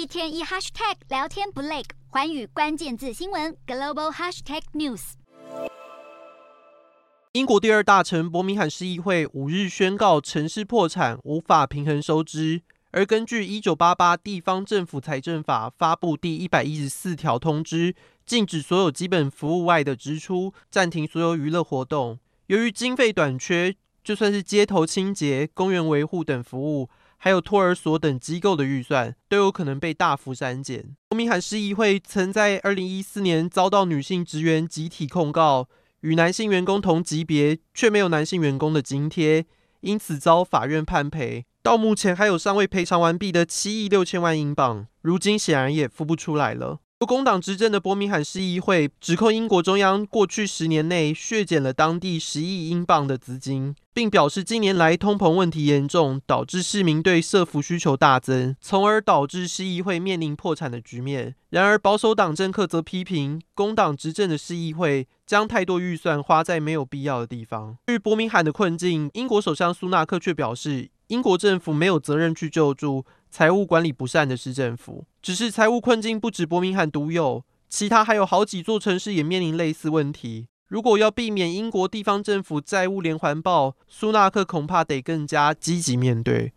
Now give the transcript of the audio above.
一天一 hashtag 聊天不累，环宇关键字新闻 global hashtag news。英国第二大城伯明翰市议会五日宣告城市破产，无法平衡收支。而根据一九八八地方政府财政法发布第一百一十四条通知，禁止所有基本服务外的支出，暂停所有娱乐活动。由于经费短缺，就算是街头清洁、公园维护等服务。还有托儿所等机构的预算都有可能被大幅删减。伯明翰市议会曾在二零一四年遭到女性职员集体控告，与男性员工同级别却没有男性员工的津贴，因此遭法院判赔。到目前还有尚未赔偿完毕的七亿六千万英镑，如今显然也付不出来了。由工党执政的伯明翰市议会指控英国中央过去十年内削减了当地十亿英镑的资金，并表示近年来通膨问题严重，导致市民对社福需求大增，从而导致市议会面临破产的局面。然而，保守党政客则批评工党执政的市议会将太多预算花在没有必要的地方。对于伯明翰的困境，英国首相苏纳克却表示，英国政府没有责任去救助财务管理不善的市政府，只是财务困境不止伯明翰独有，其他还有好几座城市也面临类似问题。如果要避免英国地方政府债务连环爆，苏纳克恐怕得更加积极面对。